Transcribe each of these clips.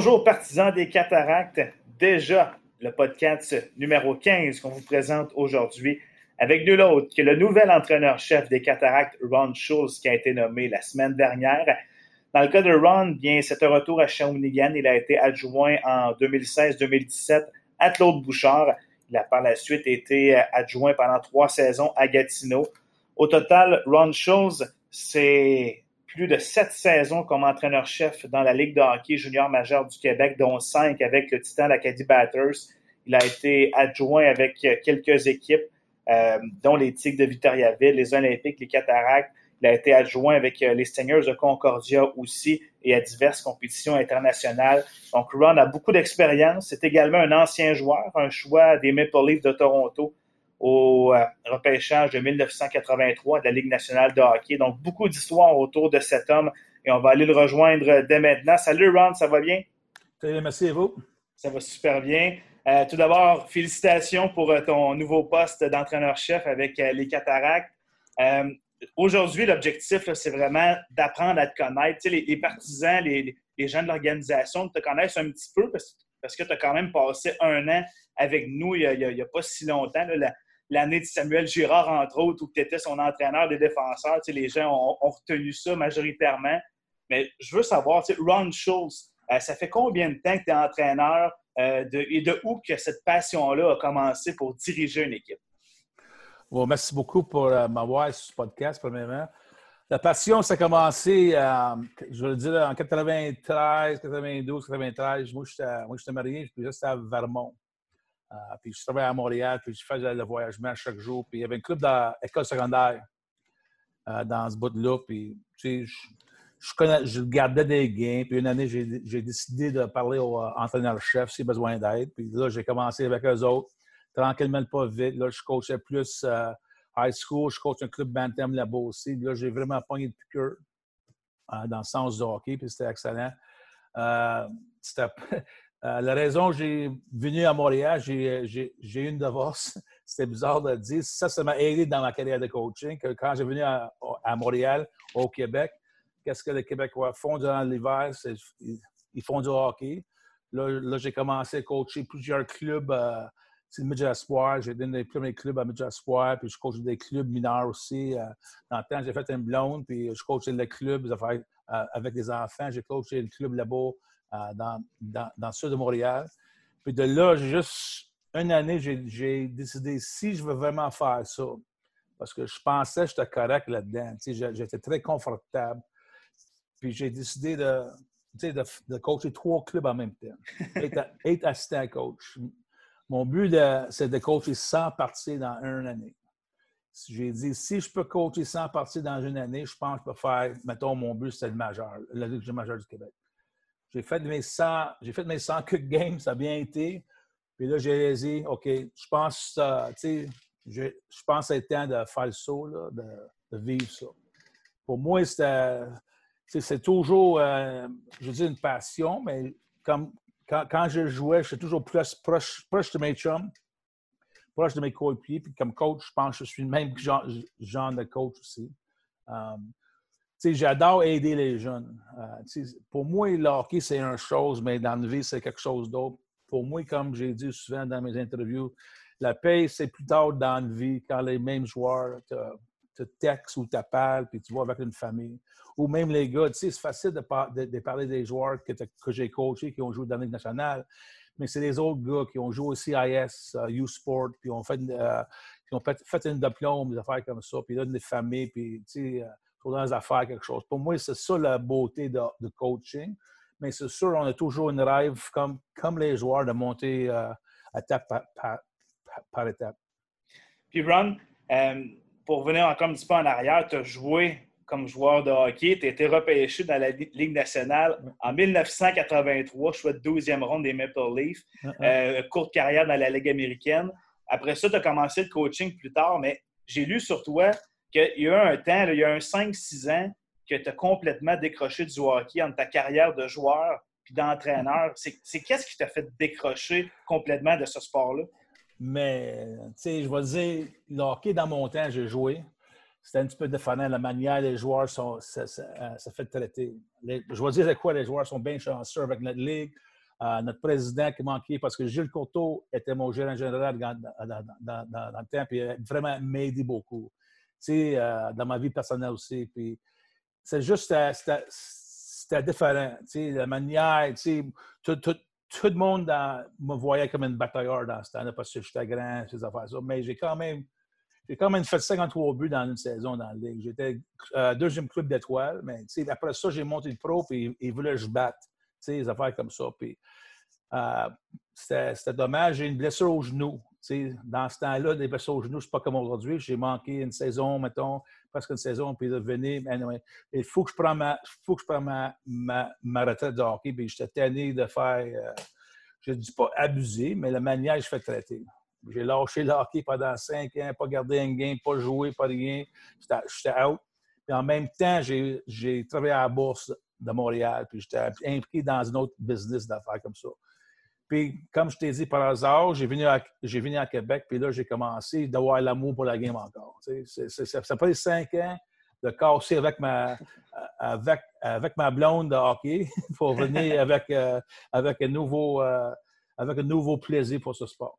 bonjour partisans des cataractes. Déjà le podcast numéro 15 qu'on vous présente aujourd'hui avec nul autre que le nouvel entraîneur-chef des cataractes, Ron Schulz, qui a été nommé la semaine dernière. Dans le cas de Ron, bien, c'est un retour à Shawinigan. Il a été adjoint en 2016-2017 à Claude Bouchard. Il a par la suite été adjoint pendant trois saisons à Gatineau. Au total, Ron Schulz, c'est plus de sept saisons comme entraîneur-chef dans la Ligue de hockey junior majeur du Québec, dont cinq avec le Titan l'Acadie Batters. Il a été adjoint avec quelques équipes, euh, dont les Tigres de Victoriaville, les Olympiques, les Cataractes. Il a été adjoint avec euh, les Stingers de Concordia aussi et à diverses compétitions internationales. Donc, Ron a beaucoup d'expérience. C'est également un ancien joueur, un choix des Maple Leafs de Toronto au euh, repêchage de 1983 de la Ligue nationale de hockey. Donc, beaucoup d'histoires autour de cet homme et on va aller le rejoindre dès maintenant. Salut Ron, ça va bien? Salut, merci à vous? Ça va super bien. Euh, tout d'abord, félicitations pour euh, ton nouveau poste d'entraîneur-chef avec les Cataractes. Aujourd'hui, l'objectif, c'est vraiment d'apprendre à te connaître. Tu sais, les, partisans, les, gens de l'organisation te connaissent un petit peu parce, que tu as quand même passé un an avec nous il n'y a, pas si longtemps l'année de Samuel Girard, entre autres, où tu étais son entraîneur des défenseurs. les gens ont, retenu ça majoritairement. Mais je veux savoir, Ron Schultz, euh, ça fait combien de temps que tu es entraîneur euh, et de où que cette passion-là a commencé pour diriger une équipe? Bon, merci beaucoup pour euh, m'avoir sur ce podcast, premièrement. La passion, ça a commencé, je veux dire, en 93, 92, 93. Moi, j'étais marié, puis j'étais à Vermont. Euh, puis je travaillais à Montréal, puis je faisais le voyagement chaque jour. Puis il y avait un club dans l'école secondaire euh, dans ce bout-là. Puis, tu sais, je, gardais des gains. Puis une année, j'ai décidé de parler au euh, entraîneur-chef s'il a besoin d'aide. Puis là, j'ai commencé avec eux autres, tranquillement, pas vite. Là, je coachais plus high school. Je coach un club Bantam là-bas aussi. Là, j'ai vraiment pogné de piqueur dans le sens du hockey, puis c'était excellent. c'était euh, la raison j'ai venu à Montréal, j'ai eu une divorce. C'était bizarre de le dire. Ça, ça m'a aidé dans ma carrière de coaching. Quand j'ai venu à, Montréal, au Québec, qu'est-ce que les Québécois font durant l'hiver? Ils, font du hockey. Là, j'ai commencé à coacher plusieurs clubs. Euh, c'est le Midget Espoir. J'ai donné les premiers clubs à Midget. Puis je coach des clubs mineurs aussi. Euh, dans le temps, j'ai fait un blonde. Puis je coachais les clubs avec des enfants. J'ai coaché le club là-bas euh, dans, dans, dans, le sud de Montréal. Puis de là, juste une année, j'ai décidé si je veux vraiment faire ça, parce que je pensais que j'étais correct là-dedans. J'étais très confortable. Puis j'ai décidé de, de, de, coacher trois clubs en même temps. Être, assistant coach. Mon but, c'est de coacher 100 parties dans une année. J'ai dit, si je peux coacher 100 parties dans une année, je pense que je peux faire, mettons, mon but, c'est le majeur, le Ligue majeur du Québec. J'ai fait mes 100, j'ai fait mes 100 quick games, ça a bien été. Puis là, j'ai dit, OK, je pense, tu sais, je, je pense que c'est temps de faire le saut, là, de, vivre ça. Pour moi, c'est toujours, euh, je dis une passion, mais comme, quand, quand je jouais, j'étais toujours plus proche, proche de mes chums, proche de mes coéquipiers. Puis comme coach, je pense que je suis le même genre, de coach aussi. Um, j'adore aider les jeunes. Euh, pour moi, le hockey, c'est une chose, mais dans la vie, c'est quelque chose d'autre. Pour moi, comme j'ai dit souvent dans mes interviews, la paix, c'est plus tard dans la vie, quand les mêmes joueurs te, textent ou t'appellent, puis tu vas avec une famille. Ou même les gars, c'est facile de, parler des joueurs que, j'ai coachés, qui ont joué dans la Ligue nationale, mais c'est les autres gars qui ont joué aussi IS, uh, U-Sport, puis ont fait, euh, qui ont fait, une diplôme, des affaires comme ça, puis là, des familles, puis tu sais, euh, dans les affaires, quelque chose. Pour moi, c'est ça la beauté de, coaching. Mais c'est sûr, on a toujours une rêve, comme, comme les joueurs, de monter euh, étape par, étape. Puis, Ron, euh, pour venir encore un petit peu en arrière, tu as joué comme joueur de hockey. Tu as été repêché dans la Ligue nationale en 1983, choix de 12e ronde des Maple Leafs. Euh, courte carrière dans la Ligue américaine. Après ça, tu as commencé le coaching plus tard, mais j'ai lu sur toi qu'il y a eu un temps, il y a un 5-6 ans, que tu as complètement décroché du hockey entre ta carrière de joueur puis d'entraîneur. C'est qu'est-ce qui t'a fait décrocher complètement de ce sport-là? Mais, tu sais, je vais dire, le hockey, dans mon temps, j'ai joué. C'était un petit peu défendant la manière les joueurs sont, ça, fait traiter. je vais dire quoi, les joueurs sont bien chanceux avec notre ligue. notre président qui manquait, parce que Gilles Courteau était mon gérant général dans, le temps, puis il a vraiment m'aidé beaucoup. Dans ma vie personnelle aussi. Puis c'est juste, c'était différent. La manière, tout, tout, tout, le monde me voyait comme une batailleur dans ce temps-là parce que j'étais grand, ces affaires Mais j'ai quand même j'ai quand même fait 53 buts dans une saison dans la Ligue. J'étais euh, deuxième club d'étoiles, mais après ça, j'ai monté le pro et ils voulaient que je batte. Affaires comme ça. Puis, euh, c'était dommage. J'ai une blessure au genou. Dans ce temps-là, des blessures au genou, c'est pas comme aujourd'hui. J'ai manqué une saison, mettons, presque une saison, puis de venir. il faut que je prenne ma, faut que je prenne ma, ma, retraite de hockey. Puis j'étais tanné de faire, euh, je ne dis pas abuser, mais la manière que je fais traiter. J'ai lâché le hockey pendant cinq ans, pas gardé un game, pas joué, pas rien. J'étais out. Puis en même temps, j'ai travaillé à la bourse de Montréal, puis j'étais impliqué dans un autre business d'affaires comme ça. Puis, comme je t'ai dit par hasard, j'ai venu, à, venu à Québec, puis là, j'ai commencé d'avoir l'amour pour la game encore. ça a pris cinq ans de casser avec ma, avec, avec ma blonde de hockey pour venir avec, euh, avec, un nouveau, euh, avec un nouveau plaisir pour ce sport.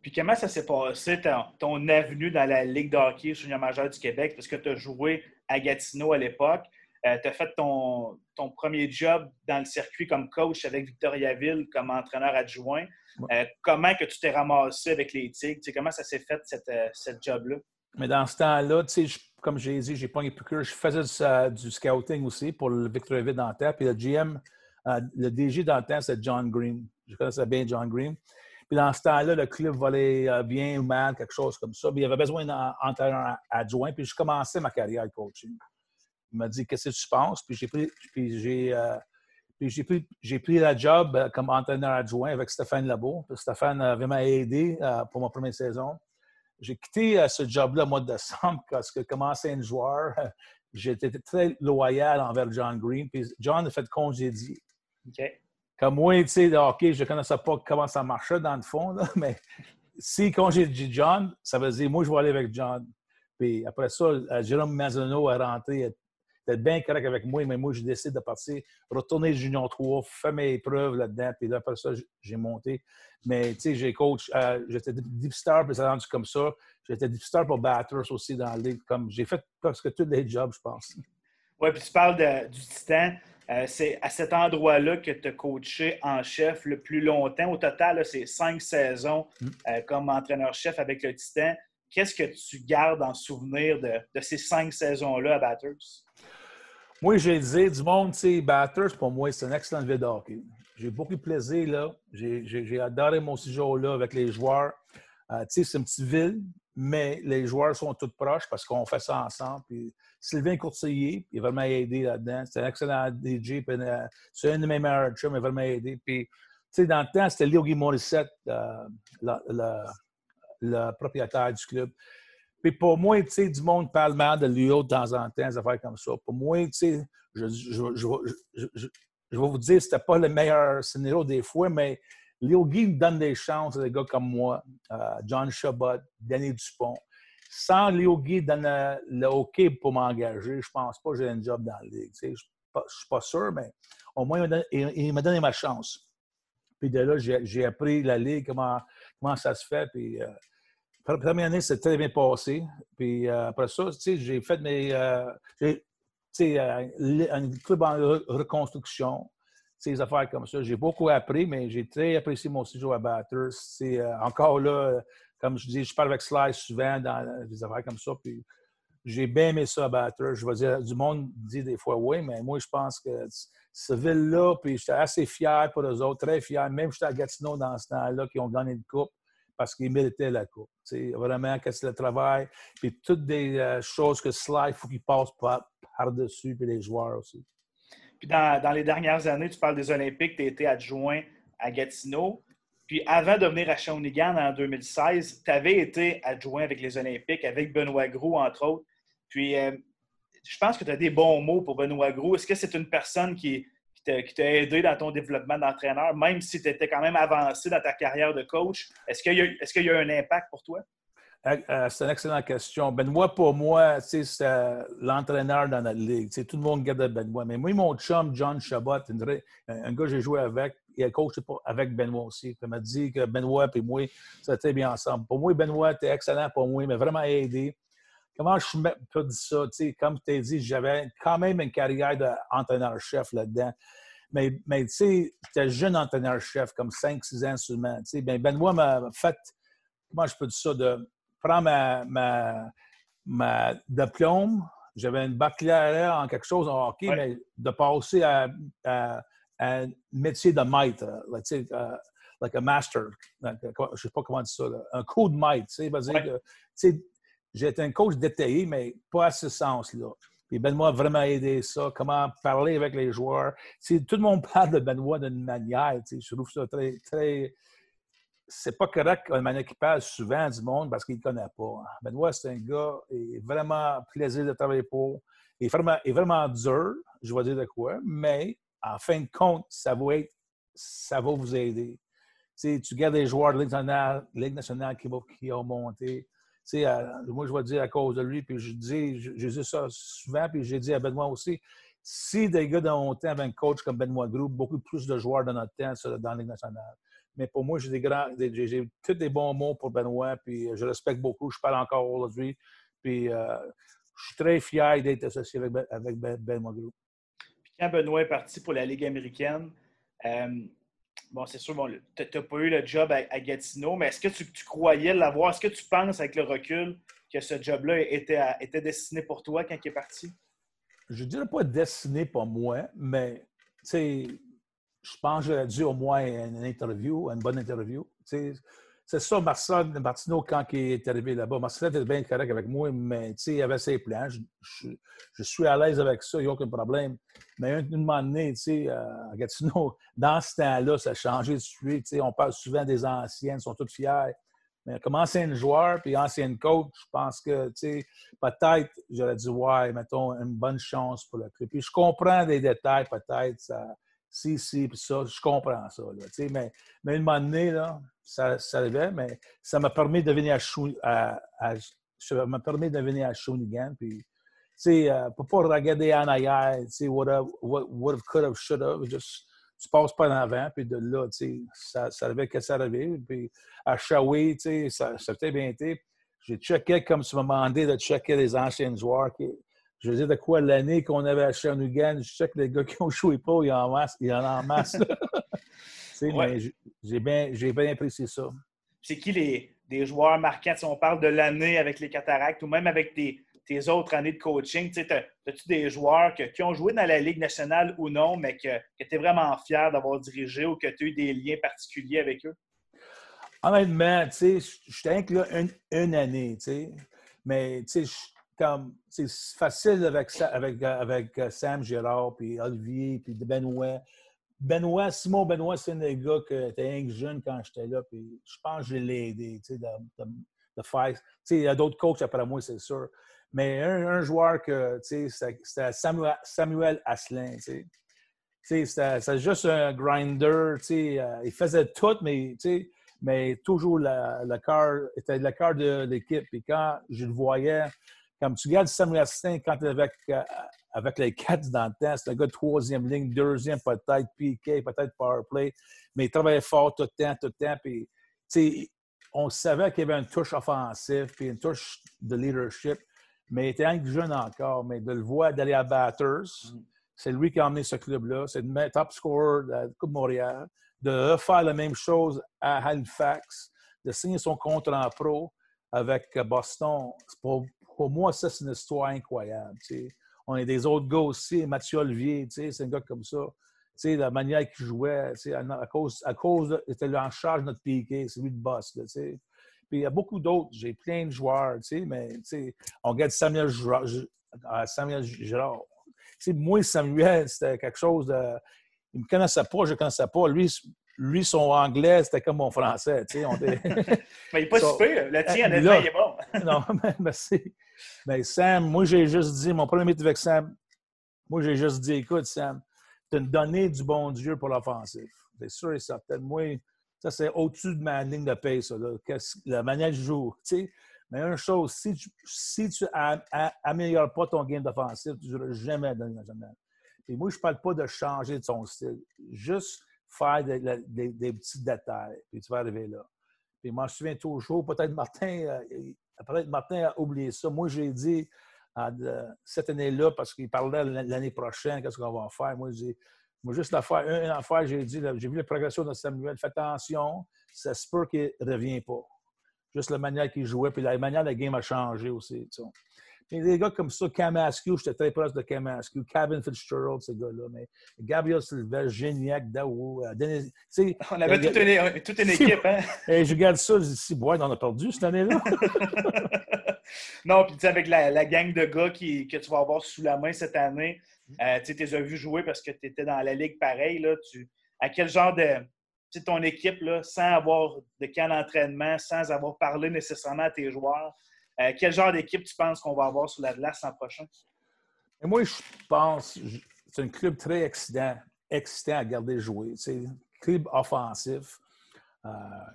Puis comment ça s'est passé, ton, avenue dans la Ligue de hockey junior majeur du Québec, parce que tu as joué à Gatineau à l'époque. Euh, tu as fait ton, ton, premier job dans le circuit comme coach avec Victoriaville comme entraîneur adjoint. Euh, comment que tu t'es ramassé avec les Tigres? comment ça s'est fait, cette, euh, cette job-là? Mais dans ce temps-là, comme j'ai dit, j'ai pas un que Je faisais du, scouting aussi pour le Victoriaville Dentaire. Puis le GM, le DG Dentaire, c'est John Green. Je connaissais bien John Green. Puis dans ce temps-là, le club volait euh, bien ou mal, quelque chose comme ça. Puis il avait besoin d'un entraîneur adjoint. Puis je commençais ma carrière de coaching. Il m'a dit Qu'est-ce que tu penses? Puis j'ai pris, puis j'ai, euh, j'ai pris, j'ai pris la job euh, comme entraîneur adjoint avec Stéphane Labo. Stéphane avait m'a aidé pour ma première saison. J'ai quitté ce job-là au mois de décembre parce que, comme ancien joueur, j'étais très loyal envers John Green. Puis John a fait congédier. Comme moi, tu sais, OK, je ne connaissais pas comment ça marchait dans le fond, mais si dit John, ça veut dire moi, je vais aller avec John. Puis après ça, euh, Jérôme Mazzano a rentré, était bien correct avec moi, mais moi, j'ai décidé de partir, retourner Junior 3, faire mes épreuves là-dedans, puis là, après ça, j'ai monté. Mais tu sais, j'ai coach, euh, j'étais deep star, puis ça rendu comme ça. J'étais deep star pour Batters aussi dans la ligue. Comme j'ai fait presque tous les jobs, je pense. Oui, puis tu parles du Titan. Euh, c'est à cet endroit-là que tu as coaché en chef le plus longtemps. Au total, c'est cinq saisons mm. euh, comme entraîneur-chef avec le Titan. Qu'est-ce que tu gardes en souvenir de, ces cinq saisons-là à Batters? Moi, j'ai dit du monde, tu Batters, pour moi, c'est un excellent ville de hockey. J'ai beaucoup de plaisir là. J'ai adoré mon séjour là avec les joueurs. Euh, tu sais, c'est une petite ville, mais les joueurs sont tous proches parce qu'on fait ça ensemble. Puis Sylvain Courtier, il a vraiment aidé là-dedans. C'est un excellent DJ. Euh, c'est un de mes meilleurs chums, il m'a vraiment aidé. Puis, tu sais, dans le temps, c'était Léo Guy Morissette, euh, le, propriétaire du club. Puis pour moi, tu sais, du monde parle mal de Léo de temps en temps, des affaires comme ça. Pour moi, tu sais, je, je, vais vous dire, c'était pas le meilleur scénario des fois, mais Léo Guy me donne des chances à des gars comme moi, euh, John Chabot, Danny Dupont. Sans Léo Guy donner le hockey pour m'engager, je pense pas que j'ai un job dans la ligue. Je ne suis pas sûr, mais au moins, il m'a donné, ma chance. Puis de là, j'ai appris la ligue, comment, ça se fait. Puis, euh, première année, c'est très bien passé. Puis euh, après ça, j'ai fait mes. Euh, un club en reconstruction ces affaires comme ça. J'ai beaucoup appris, mais j'ai très apprécié mon séjour à Batters. C'est euh, encore là, comme je dis, je parle avec Sly souvent dans des affaires comme ça. Puis j'ai bien aimé ça à Batters. Je veux dire, du monde dit des fois oui, mais moi, je pense que cette ville-là, puis j'étais assez fier pour eux autres, très fier. Même j'étais à Gatineau dans ce temps-là, qui ont gagné une coupe parce qu'ils méritaient la coupe. C'est vraiment, que c'est le travail, puis toutes des euh, choses que Sly, il faut qu'il passe par-dessus, puis les joueurs aussi. Puis dans, les dernières années, tu parles des Olympiques, tu as été adjoint à Gatineau. Puis avant de venir à Shawinigan en 2016, tu avais été adjoint avec les Olympiques, avec Benoît Gros, entre autres. Puis euh, je pense que tu as des bons mots pour Benoît Gros. Est-ce que c'est une personne qui, qui t'a aidé dans ton développement d'entraîneur, même si tu étais quand même avancé dans ta carrière de coach? Est-ce qu'il y, y, a eu un impact pour toi? Euh, euh, c'est une excellente question. Benoît, pour moi, c'est l'entraîneur dans notre ligue. tout le monde garde Benoît. Mais moi, mon chum, John Chabot, un gars que j'ai joué avec, il a coaché avec Benoît aussi. Il m'a dit que Benoît et moi, ça était bien ensemble. Pour moi, Benoît était excellent pour moi, il m'a vraiment aidé. Comment je peux dire ça? comme tu as dit, j'avais quand même une carrière d'entraîneur-chef là-dedans. Mais, mais tu sais, j'étais jeune entraîneur-chef, comme 5-6 ans seulement. Ben, Benoît m'a fait, comment je peux dire ça, de prendre ma, ma, ma diplôme, j'avais une baccalauréat en quelque chose en hockey, mais de passer à, un métier de maître, like, sais, uh, like a master, je ne sais pas comment dire ça, un coup de maître. Tu sais, j'étais un coach détaillé, mais pas à ce sens-là. Puis Benoît a vraiment aidé ça, comment parler avec les joueurs. tout le monde parle de Benoît d'une manière, je trouve ça très, très, c'est pas correct qu'un manière qui parle souvent du monde parce qu'il ne connaît pas. Benoît, c'est un gars, et vraiment plaisir de travailler pour. Il est vraiment, est dur, je vais dire de quoi, mais en fin de compte, ça va, être, ça va vous aider. tu gardes les joueurs de Ligue nationale, Ligue nationale qui ont monté. Euh, moi, je vais dire à cause de lui, puis je dis, j'ai dit ça souvent, puis j'ai dit à Benoît aussi, si des gars dans mon temps avaient un coach comme Benoît Group, beaucoup plus de joueurs dans notre temps dans la Ligue nationale. Mais pour moi, j'ai des grands, j'ai tous des bons mots pour Benoît, puis je respecte beaucoup. Je parle encore aujourd'hui. Puis euh, je suis très fier d'être associé avec, ben, avec ben, Benoît Group. Puis quand Benoît est parti pour la Ligue américaine, euh, bon, c'est sûr, bon, tu n'as pas eu le job à, Gatineau, mais est-ce que tu, croyais l'avoir? Est-ce que tu penses, avec le recul, que ce job-là était, était destiné pour toi quand il est parti? Je ne dirais pas destiné pour moi, mais je pense que j'aurais dû au moins une interview, une bonne interview. C'est ça, Marcel Martineau, quand il est arrivé là-bas, Marcel était bien correct avec moi, mais il avait ses plans. Je, suis à l'aise avec ça, il n'y a aucun problème. Mais un, moment donné, à Gatineau, dans ce temps-là, ça a changé de suite. On parle souvent des anciennes, ils sont tous fiers. Mais comme ancien joueur puis ancien coach, je pense que peut-être j'aurais dit ouais, mettons, une bonne chance pour le club. Puis je comprends des détails, peut-être. Ça, si, si, puis ça, je comprends ça. Là, mais, mais une moment donné, là, ça, ça arrivait, mais ça m'a permis de venir à, à, ça m'a permis de venir à. Puis, sais, euh, pour pas regarder en arrière, tu sais, what, what, what could have, should have, juste, tu passes pas en avant, puis de là, tu sais, ça, ça arrivait que ça arrivait. Puis à Shawi, tu sais, ça, ça bien été. J'ai checké, comme tu m'as demandé de checker les anciens joueurs qui, je veux dire, de quoi l'année qu'on avait à Shawinigan, je sais que les gars qui ont joué pas, il y en a en masse. En masse J'ai bien, bien apprécié ça. C'est qui les des joueurs marquants? Si on parle de l'année avec les cataractes ou même avec tes, tes autres années de coaching, as-tu des joueurs qui ont joué dans la Ligue nationale ou non, mais que, que tu es vraiment fier d'avoir dirigé ou que tu as eu des liens particuliers avec eux? Honnêtement, tu sais, je là une, une année, tu sais. Mais, tu sais, comme c'est facile avec, avec, avec euh, Sam Girard, puis Olivier, puis Benoît. Benoît, Simon Benoît, c'est un des gars qui était jeune quand j'étais là, puis je pense que je l'ai aidé, tu sais, de, faire. Tu sais, il y a d'autres coachs après moi, c'est sûr. Mais un, joueur que, tu sais, c'était Samuel, Samuel Asselin, tu sais. C'était juste un grinder, tu sais. Euh, il faisait tout, mais, tu sais, mais toujours le cœur, était le cœur de l'équipe. Puis quand je le voyais, comme tu regardes Samuel Astin quand tu avec, euh, avec les Cats dans le temps, c'est un gars de troisième ligne, deuxième peut-être, PK, peut-être powerplay, mais il travaillait fort tout le temps, tout le temps. Puis, on savait qu'il y avait une touche offensive, puis une touche de leadership, mais il était un jeune encore. Mais de le voir d'aller à Batters, mm. c'est lui qui a emmené ce club-là. C'est le top scorer de la Coupe Montréal. De refaire la même chose à Halifax, de signer son contrat en pro avec Boston. Pour, pour moi, ça, c'est une histoire incroyable. On est des autres gars aussi. Mathieu Olivier, c'est un gars comme ça. la manière qu'il jouait, à cause, à cause était en charge de notre piqué, c'est lui le boss. Là, Puis il y a beaucoup d'autres. J'ai plein de joueurs, mais on regarde Samuel Girard. Euh, Samuel Girard. moi, Samuel, c'était quelque chose de. Il ne me connaissait pas, je ne connaissais pas. Lui, lui, son anglais, c'était comme mon français. On mais il n'est pas super. Le tien, honnêtement, il est bon. non, merci. Mais Sam, moi, j'ai juste dit, mon premier métier avec Sam, moi, j'ai juste dit, écoute, Sam, tu as donné du bon Dieu pour l'offensif. C'est sûr et certain. Moi, ça, c'est au-dessus de ma ligne de paix, ça, la manière de jouer. Mais une chose, si tu si tu améliores pas ton game d'offensif, tu ne jamais dans le national. Et moi, je ne parle pas de changer de son style. Juste faire des, petits détails, puis tu vas arriver là. Puis je me souviens toujours, peut-être Martin, euh, peut Martin a oublié ça. Moi, j'ai dit cette année-là, parce qu'il parlait l'année prochaine, qu'est-ce qu'on va faire. Moi, j'ai moi, juste l'affaire, une affaire, j'ai dit, j'ai vu la progression de Samuel, fais attention, ça se peut qu'il ne revient pas. Juste la manière qu'il jouait, puis la manière la game a changé aussi. Des gars comme ça, Cam Askew, j'étais très proche de Cam Askew, Kevin Fitzgerald, ces gars-là, mais Gabriel Silva, Géniac, Daou, euh, Denis, On avait toute, une, toute une, équipe, hein? Et je regarde ça, je dis, si, boy, on a perdu cette année-là. non, puis tu sais, avec la, la, gang de gars qui, que tu vas avoir sous la main cette année, euh, tu les as vus jouer parce que tu étais dans la ligue pareil, là, tu, à quel genre de ton équipe, là, sans avoir de camp d'entraînement, sans avoir parlé nécessairement à tes joueurs, euh, quel genre d'équipe tu penses qu'on va avoir sur la glace l'an prochain? moi, je pense c'est un club très excitant, excitant à garder jouer. C'est un club offensif. Euh,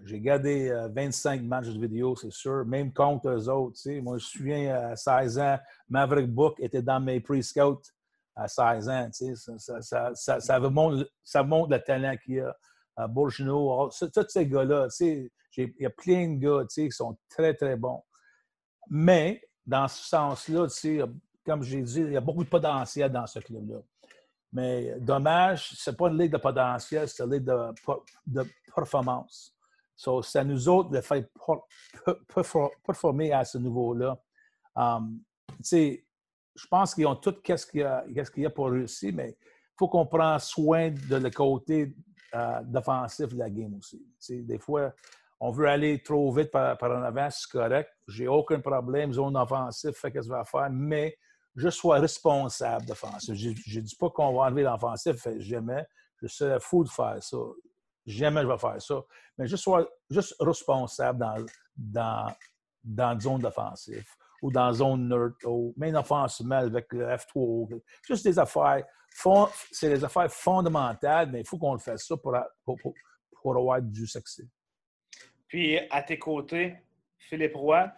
j'ai gardé 25 euh, matchs de vidéo, c'est sûr, même contre eux autres. Moi, je me souviens, à 16 ans, Maverick Book était dans mes pre-scouts à 16 ans. Ça, ça, ça, ça, montre, ça montre le talent qu'il y a. À Bourgeneau, tous ces gars-là, il y a plein de gars qui sont très, très bons. Mais, dans ce sens-là, comme j'ai dit, il y a beaucoup de potentiel dans ce club-là. Mais dommage, ce n'est pas une ligue de potentiel, c'est une ligue de, performance. c'est à nous autres de faire performer à ce niveau-là. Um, je pense qu'ils ont tout qu'est-ce qu'il y, a, pour réussir, mais il faut qu'on prenne soin de le côté euh, défensif de la game aussi. des fois, on veut aller trop vite par, en avant, c'est correct. J'ai aucun problème, zone offensive, fait que je vais faire, mais je sois responsable défensif. Je ne dis pas qu'on va enlever l'offensif, jamais. Je serais fou de faire ça. Jamais je vais faire ça. Mais je sois juste responsable dans, dans, dans zone défensive ou dans zone nerd, ou même offensivement avec le F3. Juste des affaires, c'est des affaires fondamentales, mais il faut qu'on le fasse ça pour, pour, pour, avoir du succès. Puis, à tes côtés, Philippe Roy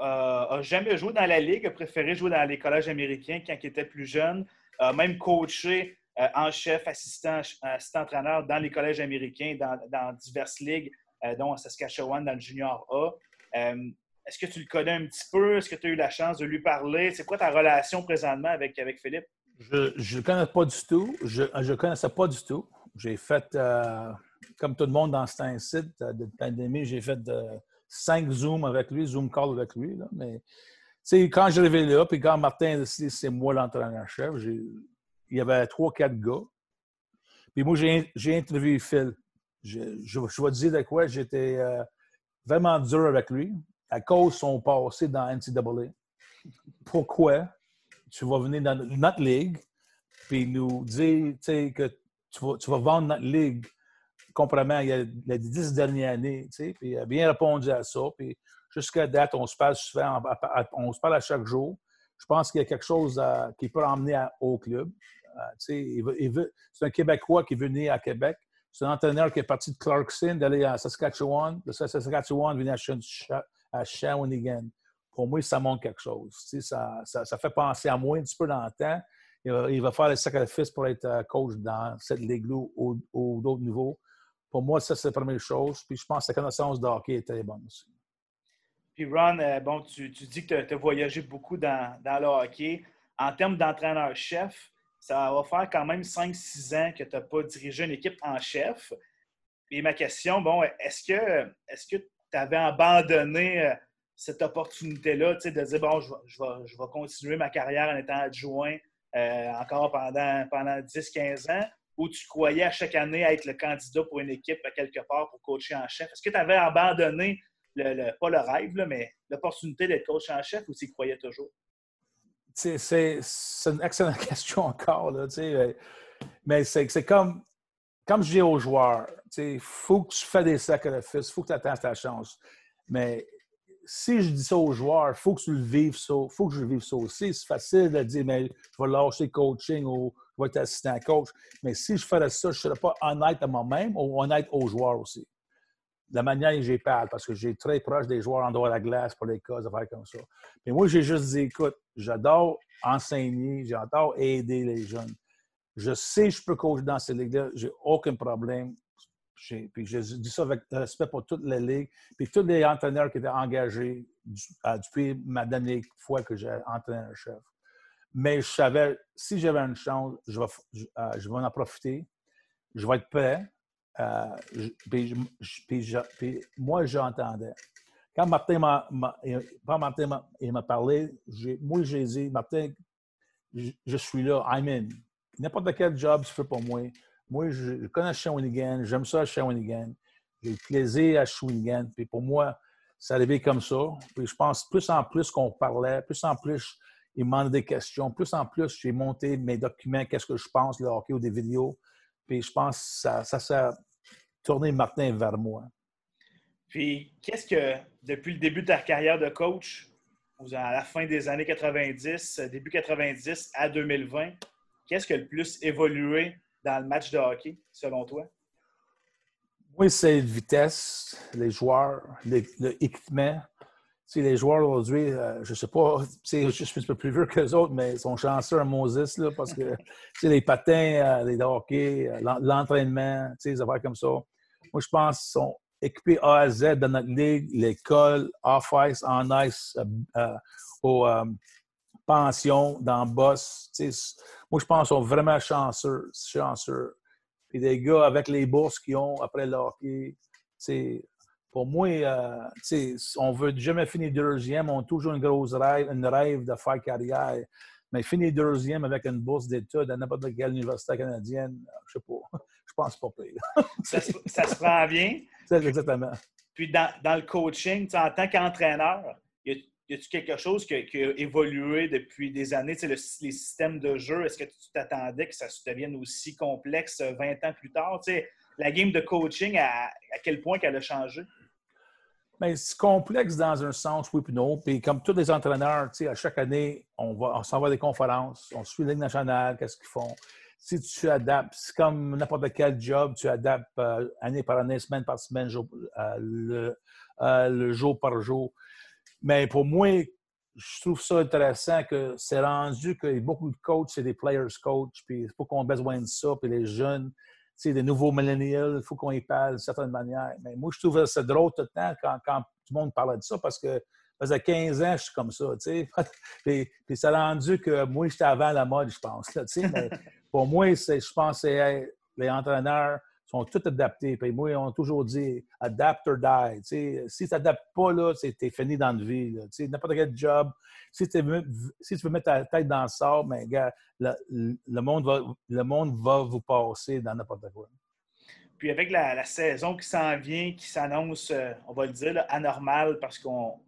euh, jamais joué dans la Ligue, a préféré jouer dans les collèges américains quand il était plus jeune, a même coaché euh, en chef, assistant, assistant entraîneur dans les collèges américains, dans, diverses ligues, euh, dont Saskatchewan dans le Junior A. Est-ce que tu le connais un petit peu? Est-ce que tu as eu la chance de lui parler? C'est quoi ta relation présentement avec, avec Philippe? Je ne le connais pas du tout. Je ne connaissais pas du tout. J'ai fait, euh, comme tout le monde dans ce site de pandémie, j'ai fait cinq Zooms avec lui, Zoom call avec lui. Là. Mais quand j'arrivais là, puis quand Martin a décidé c'est moi l'entraîneur-chef, il y avait trois, quatre gars. Puis moi, j'ai interviewé Phil. Je, je, je vais te dire de quoi j'étais euh, vraiment dur avec lui à cause de son passé dans NCAA. Pourquoi tu vas venir dans notre ligue puis nous dire que tu vas, tu vas vendre notre ligue il a les dix dernières années, puis il a bien répondu à ça. Puis jusqu'à date, on se parle souvent, on se parle à chaque jour. Je pense qu'il y a quelque chose qui peut emmener au club. Euh, c'est un Québécois qui est venu à Québec. C'est un entraîneur qui est parti de Clarkson, d'aller à Saskatchewan. De Saskatchewan, venir à, Shawinigan. Pour moi, ça montre quelque chose. Ça, ça, fait penser à moi un petit peu dans le temps. Il va, faire le sacrifice pour être euh, coach dans cette ligue-là ou, d'autres niveaux. Pour moi, ça, c'est la première chose. Puis je pense que sa connaissance de hockey est très bonne aussi. Puis Ron, euh, bon, tu, dis que tu as, voyagé beaucoup dans, dans, le hockey. En termes d'entraîneur-chef, ça va faire quand même 5-6 ans que tu n'as pas dirigé une équipe en chef. Et ma question, bon, est-ce que, est-ce que tu avais abandonné euh, cette opportunité-là, de dire, bon, je vais, continuer ma carrière en étant adjoint euh, encore pendant, pendant 10-15 ans, ou tu croyais à chaque année être le candidat pour une équipe à quelque part pour coacher en chef? Est-ce que tu avais abandonné, le, pas le rêve, mais l'opportunité d'être coach en chef ou tu y croyais toujours? C'est une excellente question encore. Là, mais c'est comme comme je dis aux joueurs, il faut que tu fasses des sacrifices, il faut que tu attendes ta chance. Mais si je dis ça aux joueurs, il faut que tu le vives ça, faut que je le vive ça aussi. C'est facile de dire, mais je vais lâcher le coaching ou vais être assistant coach. Mais si je ferais ça, je ne serais pas honnête à moi-même ou honnête aux joueurs aussi. La manière dont j'ai parle, parce que j'ai très proche des joueurs en dehors de la glace pour les cas, des affaires comme ça. Mais moi, j'ai juste dit, écoute, j'adore enseigner, j'adore aider les jeunes. Je sais que je peux coacher dans ces ligues-là, j'ai aucun problème. puis je dis ça avec respect pour toutes les ligues, puis tous les entraîneurs qui étaient engagés depuis ma dernière fois que j'ai entraîné un chef. Mais je savais, si j'avais une chance, je vais, je, vais en profiter, je vais être prêt. puis, puis, moi, j'entendais. Quand Martin m'a, Martin m'a parlé, moi, j'ai dit, Martin, je, suis là, I'm in. N'importe quel job se fait pour moi. Moi, je, connais Shawinigan, j'aime ça à Shawinigan. J'ai plaisir à Shawinigan. Puis pour moi, ça arrivé comme ça. Puis je pense plus en plus qu'on parlait, plus en plus il me demandait des questions, plus en plus j'ai monté mes documents, qu'est-ce que je pense, le hockey ou des vidéos. Puis je pense que ça, ça, tourné Martin vers moi. Puis qu'est-ce que, depuis le début de ta carrière de coach, à la fin des années 90, début 90 à 2020, qu'est-ce qui a le plus évolué dans le match de hockey, selon toi? Oui, c'est la vitesse, les joueurs, l'équipement. Les joueurs aujourd'hui, euh, je sais pas, je suis un peu plus vieux que les autres, mais ils sont chanceux à Moses là, parce que les patins, euh, les hockey, euh, l'entraînement, des affaires comme ça. Moi, je pense qu'ils sont équipés A à Z dans notre ligue, l'école, off-ice, on-ice, aux pensions, dans boss. Moi, je pense qu'ils sont vraiment chanceux. chanceux. Puis des gars avec les bourses qu'ils ont après le hockey, pour moi, euh, on veut jamais finir deuxième. On a toujours une grosse rêve, une rêve de faire carrière. Mais finir deuxième avec une bourse d'études à n'importe quelle université canadienne, je sais pas. Je pense pas pire. ça, se, ça se prend bien. Exactement. Puis dans, dans le coaching, en tant qu'entraîneur, y a-t-il quelque chose qui a, évolué depuis des années? les systèmes de jeu, est-ce que tu t'attendais que ça devienne aussi complexe 20 ans plus tard? la game de coaching, à, quel point qu'elle a changé? Ben, c'est complexe dans un sens, oui puis non. Puis comme tous les entraîneurs, à chaque année, on, va, on s'en va à des conférences, on suit la Ligue nationale, qu'est-ce qu'ils font. Si tu adaptes, c'est comme n'importe quel job, tu adaptes euh, année par année, semaine par semaine, euh, le, euh, le, jour par jour. Mais pour moi, je trouve ça intéressant que c'est rendu que beaucoup de coachs, c'est des players coach, puis il faut qu'on ait besoin de ça, puis les jeunes, c'est des nouveaux millennials, il faut qu'on y parle d'une certaine manière. Mais moi, je trouve ça drôle tout le temps quand, quand tout le monde parlait de ça parce que ça faisait 15 ans je suis comme ça, tu sais. puis, puis, ça a rendu que moi, j'étais avant la mode, je pense, tu sais. Mais pour moi, je pense que c'est les entraîneurs sont tous adaptés. Puis moi, on a toujours dit adapt or die. si tu n'adaptes pas, là, tu es fini dans la vie. N'importe quel job. Si, tu veux mettre ta tête dans le sort, mais ben, gars, le, monde va, le monde va vous passer dans n'importe quoi. Puis avec la, saison qui s'en vient, qui s'annonce, euh, on va le dire, anormale parce qu'on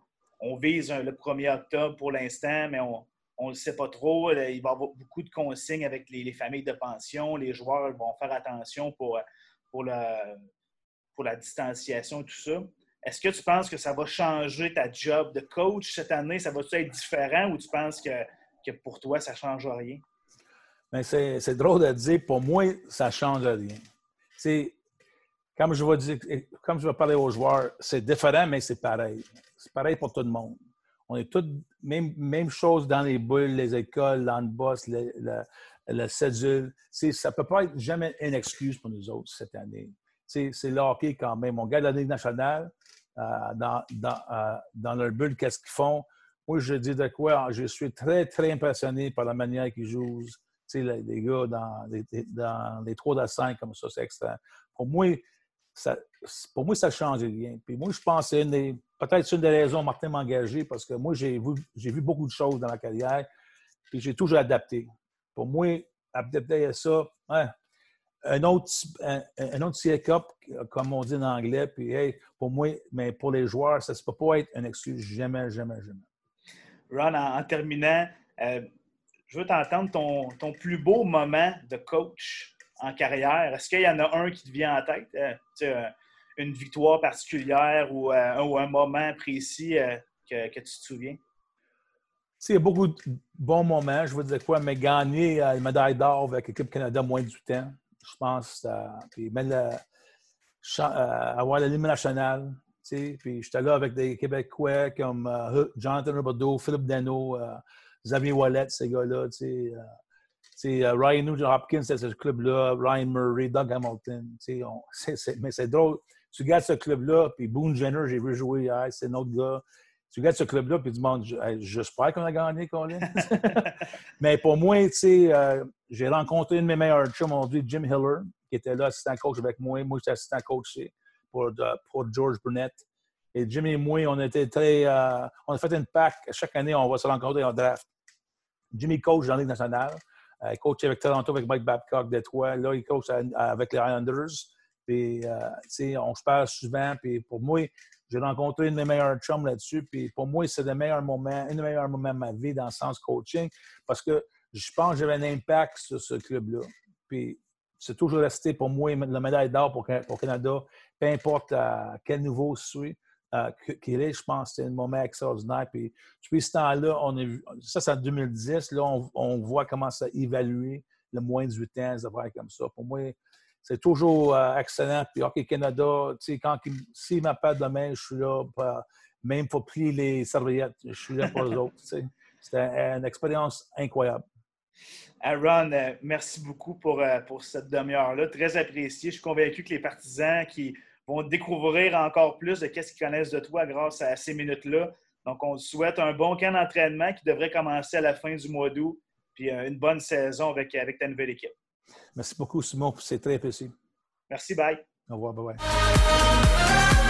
vise le 1er octobre pour l'instant, mais on ne le sait pas trop. Il va y avoir beaucoup de consignes avec les, les, familles de pension. Les joueurs vont faire attention pour pour la, pour la distanciation et tout ça. Est-ce que tu penses que ça va changer ta job de coach cette année? Ça va être différent ou tu penses que, que pour toi, ça ne change rien? Ben, c'est drôle de dire, pour moi, ça ne change rien. C'est, comme je vais dire, comme je vais parler aux joueurs, c'est différent, mais c'est pareil. C'est pareil pour tout le monde. On est tous, même, même chose dans les bulles, les écoles, l'handboss, le, le, le cédule. Ça ne peut pas être jamais une excuse pour nous autres cette année. C'est le hockey quand même. On regarde la Ligue nationale, euh, dans, dans, euh, dans, leur bulle, qu'est-ce qu'ils font? Moi, je dis de quoi, je suis très, très impressionné par la manière qu'ils jouent. Les, les gars dans les, dans les 3 à 5 comme ça, c'est extra. Pour moi, ça, pour moi, ça change rien. Puis moi, je pense que c'est peut-être une des raisons Martin m'a engagé parce que moi, j'ai vu, vu beaucoup de choses dans la carrière, puis j'ai toujours adapté. Pour moi, adapter ça, un autre, un, autre comme on dit en anglais, puis hey, pour moi, mais pour les joueurs, ça ne peut pas être une excuse jamais, jamais, jamais. Ron, en, terminant, euh, je veux t'entendre ton, ton, plus beau moment de coach en carrière. Est-ce qu'il y en a un qui te vient en tête? Euh, euh, une victoire particulière ou, un moment précis que, tu te souviens? Il y a beaucoup de bons moments. Je veux dire quoi, mais gagner la médaille d'or avec l'équipe Canada moins 8 ans, je pense. Euh, puis même euh, avoir la Ligue nationale. Puis j'étais là avec des Québécois comme euh, Jonathan Robodeau, Philippe Dano, Xavier Wallet, ces gars-là. c'est Ryan Nugent Hopkins, c'est ce club-là, Ryan Murray, Doug Hamilton. mais c'est drôle. Tu regardes ce club-là, puis Boone Jenner, j'ai vu jouer hier, c'est notre gars. Tu regardes ce club-là, puis tu demandes, j'espère qu'on a gagné, Colin. mais pour moi, tu sais, j'ai rencontré une de mes meilleurs chums aujourd'hui, Jim Hiller, qui était là, assistant coach avec moi. Moi, j'étais assistant coach pour, pour George Burnett. Et Jim et moi, on était très. on a fait une pack. Chaque année, on va se rencontrer en draft. Jimmy coach dans la Ligue nationale. Euh, il coach avec Toronto, avec Mike Babcock, Détroit. Là, il coach avec les Islanders. Puis, euh, on se parle souvent. Puis, pour moi, j'ai rencontré une de mes meilleures chums là-dessus. Puis, pour moi, c'est le meilleur moment, un des meilleurs moments de ma vie dans le sens coaching parce que je pense que j'avais un impact sur ce club-là. Puis, c'est toujours resté pour moi la médaille d'or pour, pour Canada, peu importe à quel niveau je suis. Euh, qu'il est, je pense que c'est un moment extraordinaire. Puis, depuis ce temps-là, on ça c'est en 2010, là, on, voit comment ça évaluer le moins de 18 ans, des comme ça. Pour moi, c'est toujours euh, excellent. Puis, OK, Canada, quand s'il m'appelle demain, je suis là, même pour plier les serviettes, je suis là pour les autres. C'était une expérience incroyable. Aaron, euh, merci beaucoup pour, pour cette demi-heure-là. Très apprécié. Je suis convaincu que les partisans qui vont découvrir encore plus de qu'est-ce qu'ils connaissent de toi grâce à ces minutes-là. Donc, on souhaite un bon camp d'entraînement qui devrait commencer à la fin du mois d'août, puis euh, une bonne saison avec, avec ta nouvelle équipe. Merci beaucoup, Simon. C'est très possible. Merci, bye. Au revoir, bye bye.